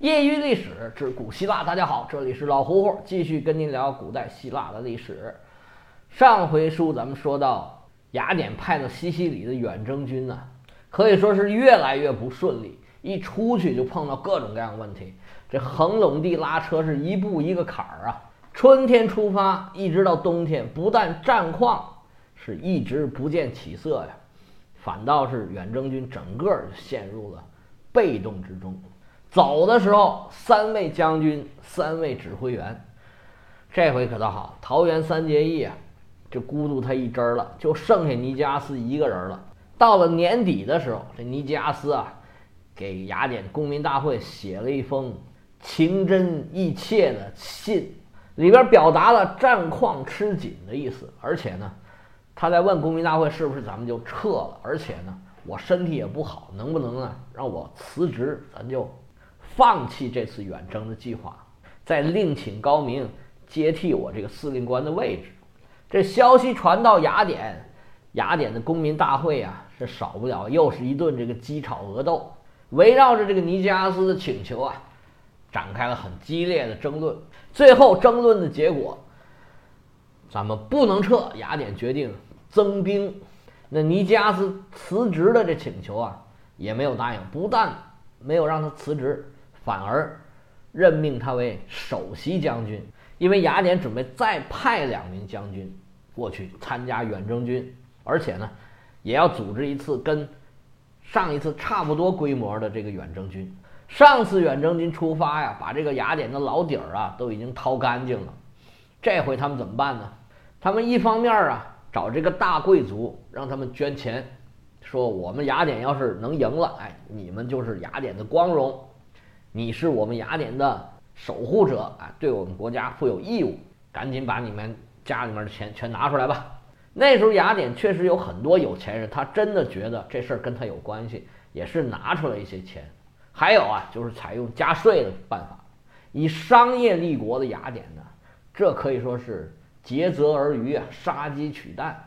业余历史之古希腊，大家好，这里是老胡胡，继续跟您聊古代希腊的历史。上回书咱们说到，雅典派到西西里的远征军呢，可以说是越来越不顺利，一出去就碰到各种各样的问题。这横垄地拉车是一步一个坎儿啊，春天出发，一直到冬天，不但战况是一直不见起色呀，反倒是远征军整个陷入了被动之中。走的时候，三位将军，三位指挥员，这回可倒好，桃园三结义啊。就孤独他一支儿了，就剩下尼基阿斯一个人了。到了年底的时候，这尼基阿斯啊，给雅典公民大会写了一封情真意切的信，里边表达了战况吃紧的意思。而且呢，他在问公民大会是不是咱们就撤了。而且呢，我身体也不好，能不能呢让我辞职，咱就放弃这次远征的计划，再另请高明接替我这个司令官的位置。这消息传到雅典，雅典的公民大会啊，是少不了又是一顿这个鸡吵鹅斗，围绕着这个尼基阿斯的请求啊，展开了很激烈的争论。最后争论的结果，咱们不能撤，雅典决定增兵。那尼基阿斯辞职的这请求啊，也没有答应，不但没有让他辞职，反而任命他为首席将军。因为雅典准备再派两名将军过去参加远征军，而且呢，也要组织一次跟上一次差不多规模的这个远征军。上次远征军出发呀，把这个雅典的老底儿啊都已经掏干净了。这回他们怎么办呢？他们一方面啊找这个大贵族让他们捐钱，说我们雅典要是能赢了，哎，你们就是雅典的光荣，你是我们雅典的。守护者啊，对我们国家负有义务，赶紧把你们家里面的钱全拿出来吧。那时候雅典确实有很多有钱人，他真的觉得这事儿跟他有关系，也是拿出来一些钱。还有啊，就是采用加税的办法。以商业立国的雅典呢，这可以说是竭泽而渔啊，杀鸡取蛋，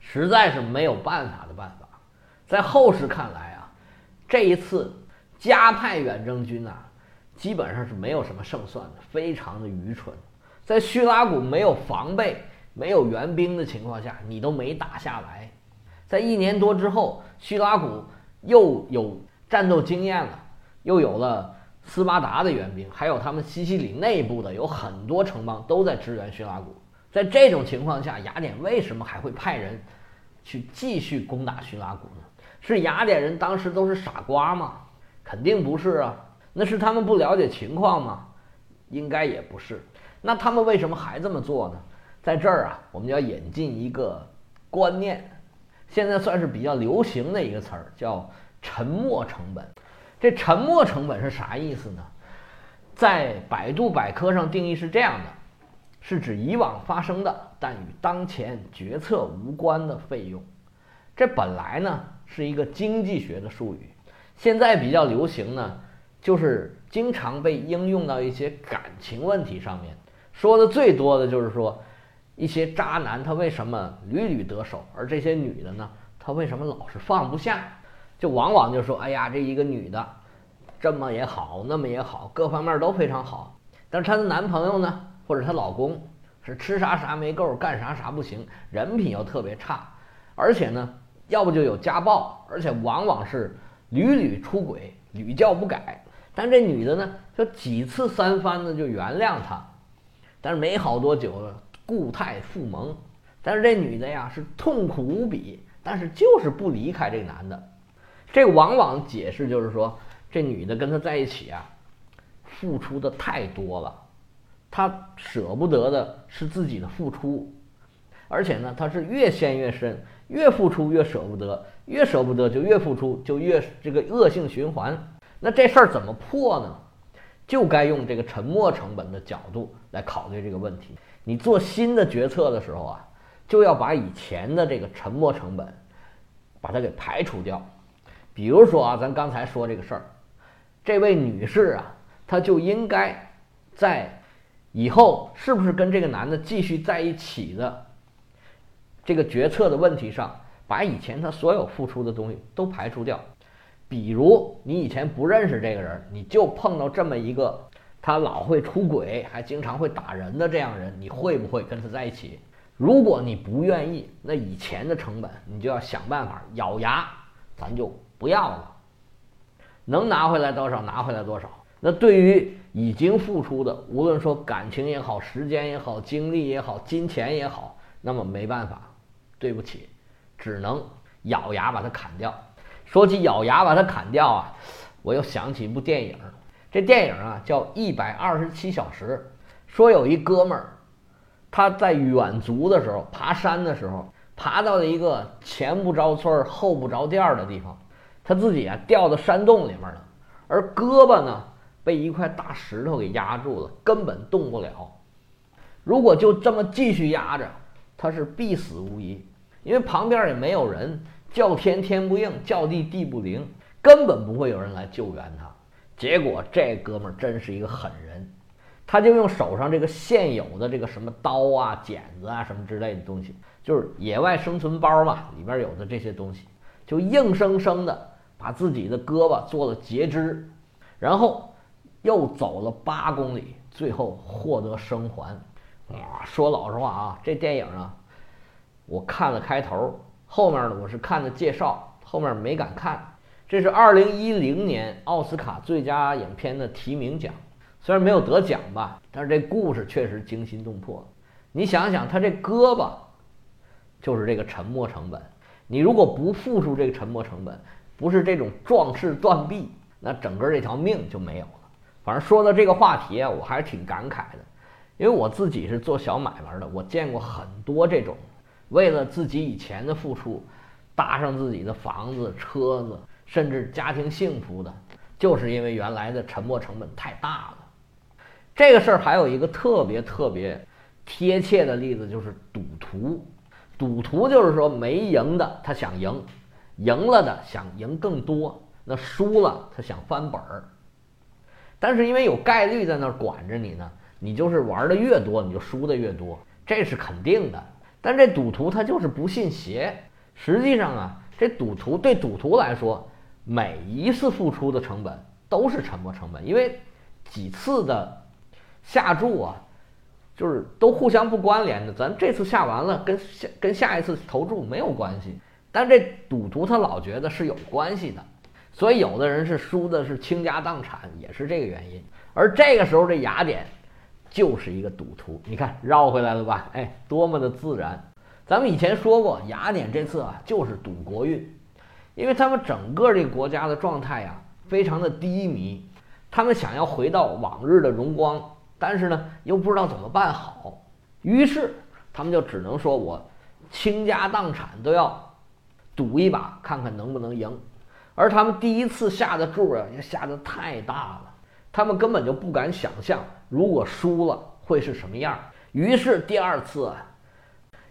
实在是没有办法的办法。在后世看来啊，这一次加派远征军啊。基本上是没有什么胜算的，非常的愚蠢。在叙拉古没有防备、没有援兵的情况下，你都没打下来。在一年多之后，叙拉古又有战斗经验了，又有了斯巴达的援兵，还有他们西西里内部的有很多城邦都在支援叙拉古。在这种情况下，雅典为什么还会派人去继续攻打叙拉古呢？是雅典人当时都是傻瓜吗？肯定不是啊。那是他们不了解情况吗？应该也不是。那他们为什么还这么做呢？在这儿啊，我们要引进一个观念，现在算是比较流行的一个词儿，叫“沉没成本”。这沉没成本是啥意思呢？在百度百科上定义是这样的：是指以往发生的但与当前决策无关的费用。这本来呢是一个经济学的术语，现在比较流行呢。就是经常被应用到一些感情问题上面，说的最多的就是说，一些渣男他为什么屡屡得手，而这些女的呢，她为什么老是放不下？就往往就说，哎呀，这一个女的，这么也好，那么也好，各方面都非常好，但是她的男朋友呢，或者她老公是吃啥啥没够，干啥啥不行，人品又特别差，而且呢，要不就有家暴，而且往往是屡屡出轨，屡教不改。但这女的呢，就几次三番的就原谅他，但是没好多久，固态复萌。但是这女的呀是痛苦无比，但是就是不离开这个男的。这往往解释就是说，这女的跟他在一起啊，付出的太多了，她舍不得的是自己的付出，而且呢，她是越陷越深，越付出越舍不得，越舍不得就越付出，就越这个恶性循环。那这事儿怎么破呢？就该用这个沉没成本的角度来考虑这个问题。你做新的决策的时候啊，就要把以前的这个沉没成本，把它给排除掉。比如说啊，咱刚才说这个事儿，这位女士啊，她就应该在以后是不是跟这个男的继续在一起的这个决策的问题上，把以前她所有付出的东西都排除掉。比如你以前不认识这个人，你就碰到这么一个他老会出轨，还经常会打人的这样人，你会不会跟他在一起？如果你不愿意，那以前的成本你就要想办法咬牙，咱就不要了。能拿回来多少拿回来多少。那对于已经付出的，无论说感情也好、时间也好、精力也好、金钱也好，那么没办法，对不起，只能咬牙把它砍掉。说起咬牙把它砍掉啊，我又想起一部电影，这电影啊叫《一百二十七小时》，说有一哥们儿。他在远足的时候，爬山的时候，爬到了一个前不着村后不着店的地方，他自己啊掉到山洞里面了，而胳膊呢被一块大石头给压住了，根本动不了。如果就这么继续压着，他是必死无疑，因为旁边也没有人，叫天天不应，叫地地不灵，根本不会有人来救援他。结果这哥们儿真是一个狠人。他就用手上这个现有的这个什么刀啊、剪子啊什么之类的东西，就是野外生存包嘛，里边有的这些东西，就硬生生的把自己的胳膊做了截肢，然后又走了八公里，最后获得生还。啊，说老实话啊，这电影啊，我看了开头，后面呢我是看的介绍，后面没敢看。这是二零一零年奥斯卡最佳影片的提名奖。虽然没有得奖吧，但是这故事确实惊心动魄。你想想，他这胳膊就是这个沉没成本。你如果不付出这个沉没成本，不是这种壮士断臂，那整个这条命就没有了。反正说到这个话题啊，我还是挺感慨的，因为我自己是做小买卖的，我见过很多这种为了自己以前的付出，搭上自己的房子、车子，甚至家庭幸福的，就是因为原来的沉没成本太大了。这个事儿还有一个特别特别贴切的例子，就是赌徒。赌徒就是说没赢的他想赢，赢了的想赢更多，那输了他想翻本儿。但是因为有概率在那儿管着你呢，你就是玩的越多，你就输的越多，这是肯定的。但这赌徒他就是不信邪。实际上啊，这赌徒对赌徒来说，每一次付出的成本都是沉没成本，因为几次的。下注啊，就是都互相不关联的。咱这次下完了，跟下跟下一次投注没有关系。但这赌徒他老觉得是有关系的，所以有的人是输的是倾家荡产，也是这个原因。而这个时候，这雅典就是一个赌徒。你看绕回来了吧？哎，多么的自然！咱们以前说过，雅典这次啊就是赌国运，因为他们整个这个国家的状态呀非常的低迷，他们想要回到往日的荣光。但是呢，又不知道怎么办好，于是他们就只能说：“我倾家荡产都要赌一把，看看能不能赢。”而他们第一次下的注啊，也下的太大了，他们根本就不敢想象，如果输了会是什么样。于是第二次，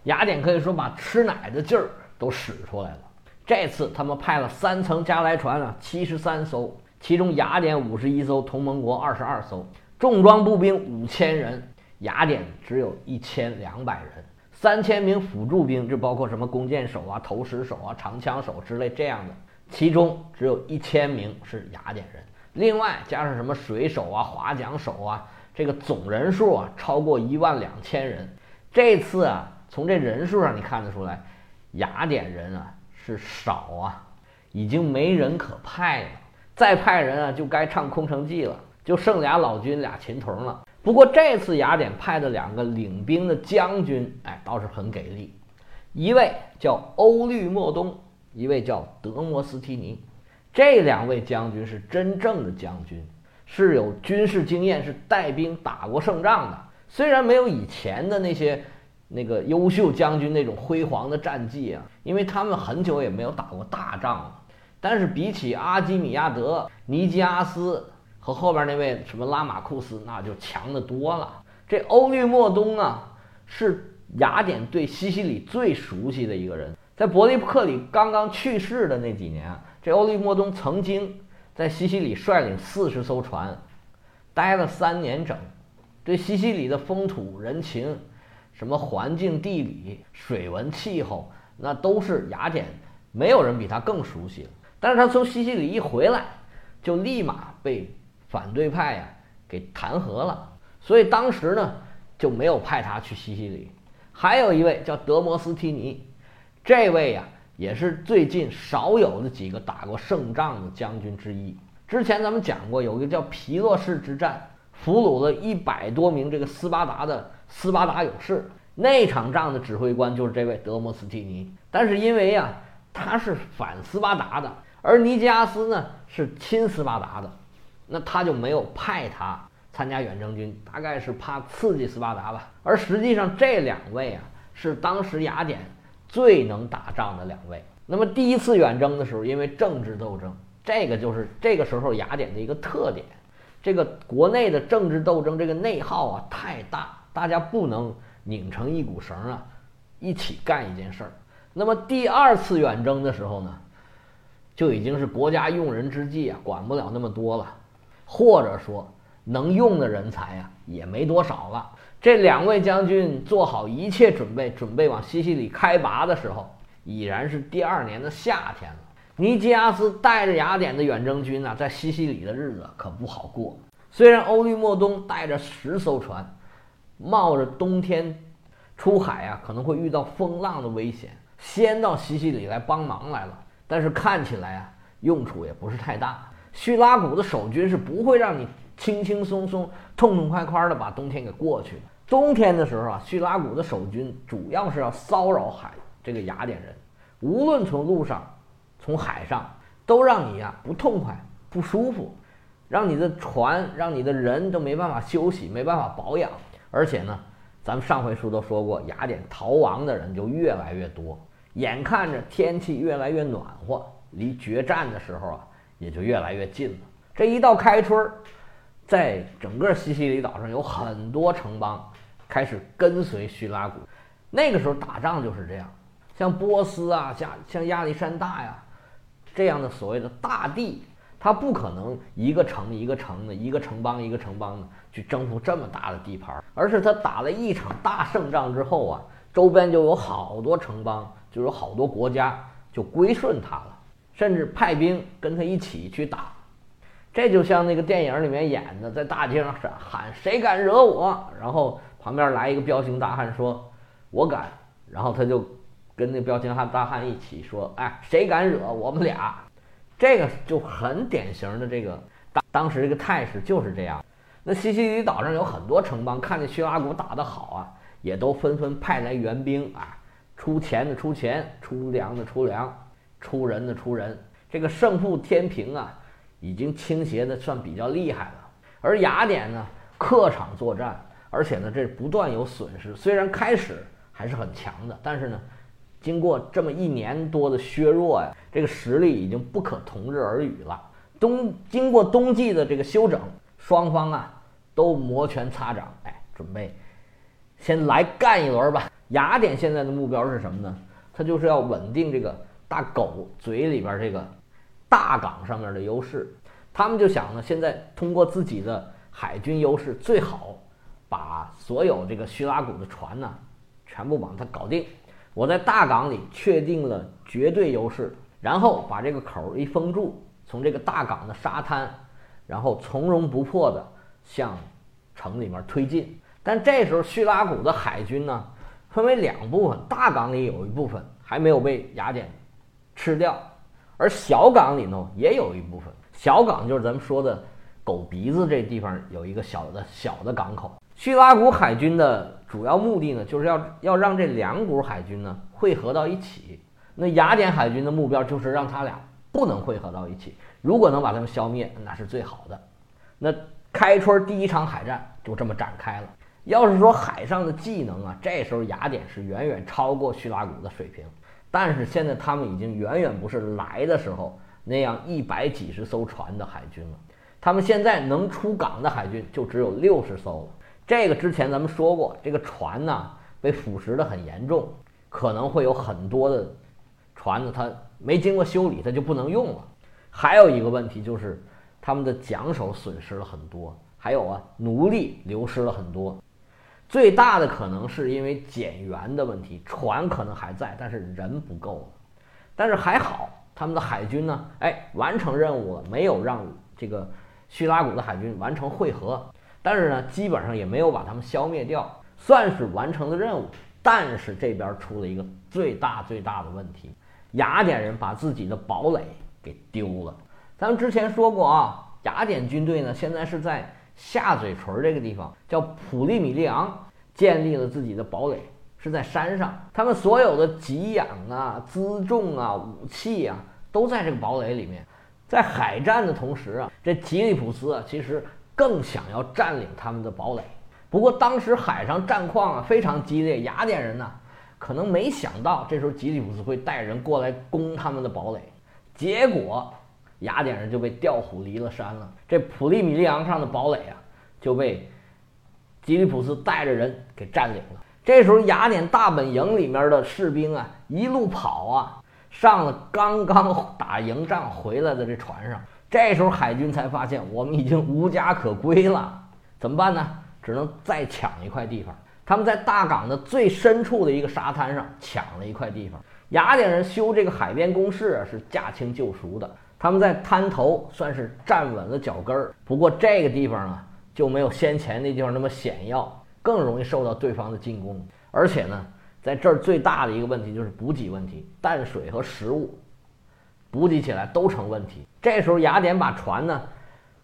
雅典可以说把吃奶的劲儿都使出来了。这次他们派了三层加莱船啊，七十三艘，其中雅典五十一艘，同盟国二十二艘。重装步兵五千人，雅典只有一千两百人，三千名辅助兵，这包括什么弓箭手啊、投石手啊、长枪手之类这样的，其中只有一千名是雅典人，另外加上什么水手啊、划桨手啊，这个总人数啊超过一万两千人。这次啊，从这人数上你看得出来，雅典人啊是少啊，已经没人可派了，再派人啊就该唱空城计了。就剩俩老军俩琴童了。不过这次雅典派的两个领兵的将军，哎，倒是很给力。一位叫欧律莫东，一位叫德摩斯提尼。这两位将军是真正的将军，是有军事经验，是带兵打过胜仗的。虽然没有以前的那些那个优秀将军那种辉煌的战绩啊，因为他们很久也没有打过大仗了。但是比起阿基米亚德、尼基阿斯。和后边那位什么拉马库斯，那就强的多了。这欧律莫东啊，是雅典对西西里最熟悉的一个人。在伯利克里刚刚去世的那几年，这欧律莫东曾经在西西里率领四十艘船，待了三年整，对西西里的风土人情、什么环境地理、水文气候，那都是雅典没有人比他更熟悉了。但是他从西西里一回来，就立马被反对派呀给弹劾了，所以当时呢就没有派他去西西里。还有一位叫德摩斯提尼，这位呀也是最近少有的几个打过胜仗的将军之一。之前咱们讲过，有一个叫皮洛士之战，俘虏了一百多名这个斯巴达的斯巴达勇士。那场仗的指挥官就是这位德摩斯提尼。但是因为呀，他是反斯巴达的，而尼基亚斯呢是亲斯巴达的，那他就没有派他参加远征军，大概是怕刺激斯巴达吧。而实际上这两位啊，是当时雅典最能打仗的两位。那么第一次远征的时候，因为政治斗争。这个就是这个时候雅典的一个特点，这个国内的政治斗争，这个内耗啊太大，大家不能拧成一股绳啊，一起干一件事儿。那么第二次远征的时候呢，就已经是国家用人之际啊，管不了那么多了，或者说能用的人才啊也没多少了。这两位将军做好一切准备，准备往西西里开拔的时候，已然是第二年的夏天了。尼基亚斯带着雅典的远征军呢，在西西里的日子可不好过。虽然欧律莫东带着十艘船，冒着冬天出海啊，可能会遇到风浪的危险，先到西西里来帮忙来了，但是看起来啊，用处也不是太大。叙拉古的守军是不会让你轻轻松松、痛痛快快的把冬天给过去的。冬天的时候啊，叙拉古的守军主要是要骚扰海这个雅典人，无论从路上。从海上都让你呀不痛快、不舒服，让你的船、让你的人都没办法休息、没办法保养。而且呢，咱们上回书都说过，雅典逃亡的人就越来越多。眼看着天气越来越暖和，离决战的时候啊也就越来越近了。这一到开春儿，在整个西西里岛上有很多城邦开始跟随叙拉古。那个时候打仗就是这样，像波斯啊，像像亚历山大呀。这样的所谓的大地，他不可能一个城一个城的，一个城邦一个城邦的去征服这么大的地盘，而是他打了一场大胜仗之后啊，周边就有好多城邦，就有好多国家就归顺他了，甚至派兵跟他一起去打。这就像那个电影里面演的，在大街上喊“谁敢惹我”，然后旁边来一个彪形大汉说“我敢”，然后他就。跟那彪形汉大汉一起说：“哎，谁敢惹我们俩？”这个就很典型的这个当当时这个态势就是这样。那西西里岛上有很多城邦，看见叙拉古打得好啊，也都纷纷派来援兵啊，出钱的出钱，出粮的出粮，出人的出人。这个胜负天平啊，已经倾斜的算比较厉害了。而雅典呢，客场作战，而且呢，这不断有损失。虽然开始还是很强的，但是呢。经过这么一年多的削弱呀，这个实力已经不可同日而语了。冬经过冬季的这个休整，双方啊都摩拳擦掌，哎，准备先来干一轮吧。雅典现在的目标是什么呢？他就是要稳定这个大狗嘴里边这个大港上面的优势。他们就想呢，现在通过自己的海军优势，最好把所有这个叙拉古的船呢全部把它搞定。我在大港里确定了绝对优势，然后把这个口儿一封住，从这个大港的沙滩，然后从容不迫地向城里面推进。但这时候叙拉古的海军呢，分为两部分，大港里有一部分还没有被雅典吃掉，而小港里头也有一部分。小港就是咱们说的狗鼻子这地方有一个小的小的港口。叙拉古海军的主要目的呢，就是要要让这两股海军呢汇合到一起。那雅典海军的目标就是让他俩不能汇合到一起。如果能把他们消灭，那是最好的。那开春第一场海战就这么展开了。要是说海上的技能啊，这时候雅典是远远超过叙拉古的水平。但是现在他们已经远远不是来的时候那样一百几十艘船的海军了。他们现在能出港的海军就只有六十艘了。这个之前咱们说过，这个船呢被腐蚀的很严重，可能会有很多的船呢，它没经过修理，它就不能用了。还有一个问题就是，他们的桨手损失了很多，还有啊，奴隶流失了很多。最大的可能是因为减员的问题，船可能还在，但是人不够了。但是还好，他们的海军呢，哎，完成任务了，没有让这个叙拉古的海军完成会合，但是呢，基本上也没有把他们消灭掉，算是完成了任务。但是这边出了一个最大最大的问题，雅典人把自己的堡垒给丢了。咱们之前说过啊，雅典军队呢，现在是在下嘴唇这个地方，叫普利米利昂，建立了自己的堡垒，是在山上。他们所有的给养啊、辎重啊、武器啊，都在这个堡垒里面。在海战的同时啊，这吉利普斯啊，其实更想要占领他们的堡垒。不过当时海上战况啊非常激烈，雅典人呢可能没想到这时候吉利普斯会带人过来攻他们的堡垒，结果雅典人就被调虎离了山了。这普利米利昂上的堡垒啊就被吉利普斯带着人给占领了。这时候雅典大本营里面的士兵啊一路跑啊，上了刚刚打赢仗回来的这船上。这时候海军才发现我们已经无家可归了，怎么办呢？只能再抢一块地方。他们在大港的最深处的一个沙滩上抢了一块地方。雅典人修这个海边工事啊，是驾轻就熟的。他们在滩头算是站稳了脚跟儿。不过这个地方啊，就没有先前那地方那么险要，更容易受到对方的进攻。而且呢，在这儿最大的一个问题就是补给问题，淡水和食物补给起来都成问题。这时候雅典把船呢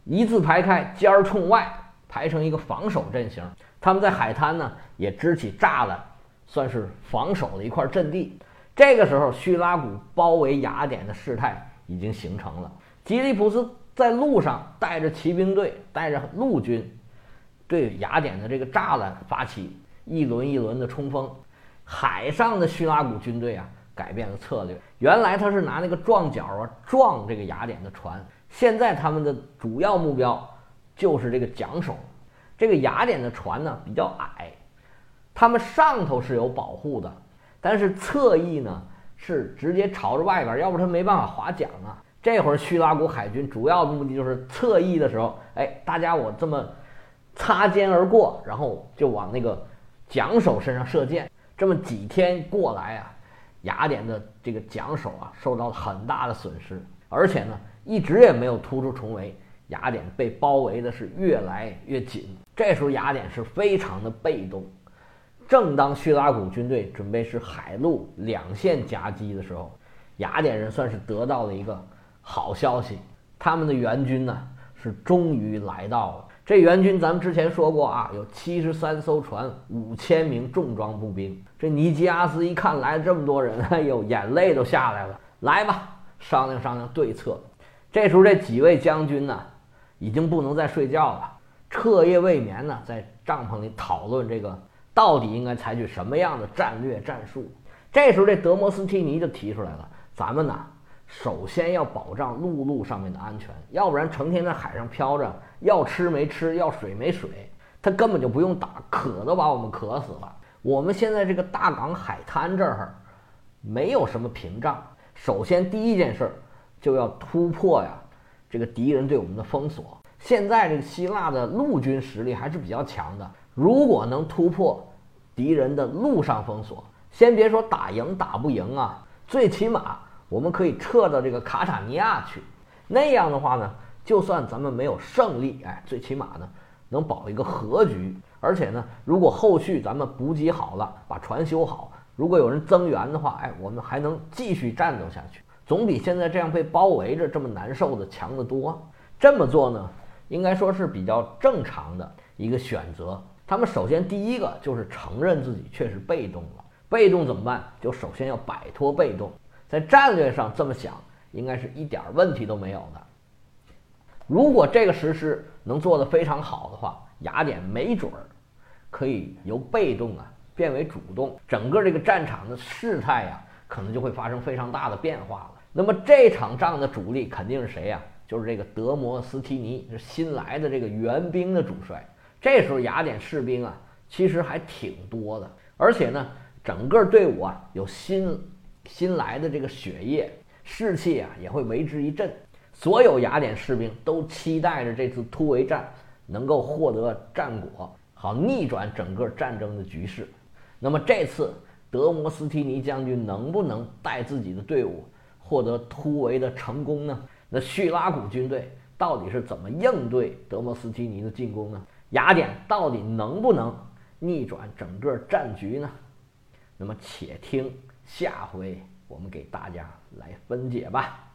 一字排开，尖儿冲外。排成一个防守阵型，他们在海滩呢也支起栅栏，算是防守的一块阵地。这个时候，叙拉古包围雅典的事态已经形成了。吉利普斯在路上带着骑兵队，带着陆军，对雅典的这个栅栏发起一轮一轮的冲锋。海上的叙拉古军队啊，改变了策略，原来他是拿那个撞角啊撞这个雅典的船，现在他们的主要目标。就是这个桨手，这个雅典的船呢比较矮，他们上头是有保护的，但是侧翼呢是直接朝着外边，要不他没办法划桨啊。这会儿叙拉古海军主要的目的就是侧翼的时候，哎，大家我这么擦肩而过，然后就往那个桨手身上射箭。这么几天过来啊，雅典的这个桨手啊受到了很大的损失，而且呢一直也没有突出重围。雅典被包围的是越来越紧，这时候雅典是非常的被动。正当叙拉古军队准备是海陆两线夹击的时候，雅典人算是得到了一个好消息，他们的援军呢是终于来到了。这援军咱们之前说过啊，有七十三艘船，五千名重装步兵。这尼基阿斯一看来了这么多人，哎呦，眼泪都下来了。来吧，商量商量对策。这时候这几位将军呢？已经不能再睡觉了，彻夜未眠呢，在帐篷里讨论这个到底应该采取什么样的战略战术。这时候，这德摩斯提尼就提出来了：“咱们呢，首先要保障陆路上面的安全，要不然成天在海上漂着，要吃没吃，要水没水，他根本就不用打，渴都把我们渴死了。我们现在这个大港海滩这儿没有什么屏障，首先第一件事就要突破呀。”这个敌人对我们的封锁，现在这个希腊的陆军实力还是比较强的。如果能突破敌人的陆上封锁，先别说打赢打不赢啊，最起码我们可以撤到这个卡塔尼亚去。那样的话呢，就算咱们没有胜利，哎，最起码呢能保一个和局。而且呢，如果后续咱们补给好了，把船修好，如果有人增援的话，哎，我们还能继续战斗下去。总比现在这样被包围着这么难受的强得多。这么做呢，应该说是比较正常的一个选择。他们首先第一个就是承认自己确实被动了。被动怎么办？就首先要摆脱被动。在战略上这么想，应该是一点问题都没有的。如果这个实施能做得非常好的话，雅典没准儿可以由被动啊变为主动，整个这个战场的事态呀，可能就会发生非常大的变化了。那么这场仗的主力肯定是谁呀？就是这个德摩斯提尼，是新来的这个援兵的主帅。这时候雅典士兵啊，其实还挺多的，而且呢，整个队伍啊有新新来的这个血液、士气啊，也会为之一振。所有雅典士兵都期待着这次突围战能够获得战果，好逆转整个战争的局势。那么这次德摩斯提尼将军能不能带自己的队伍获得突围的成功呢？那叙拉古军队到底是怎么应对德摩斯提尼的进攻呢？雅典到底能不能逆转整个战局呢？那么且听。下回我们给大家来分解吧。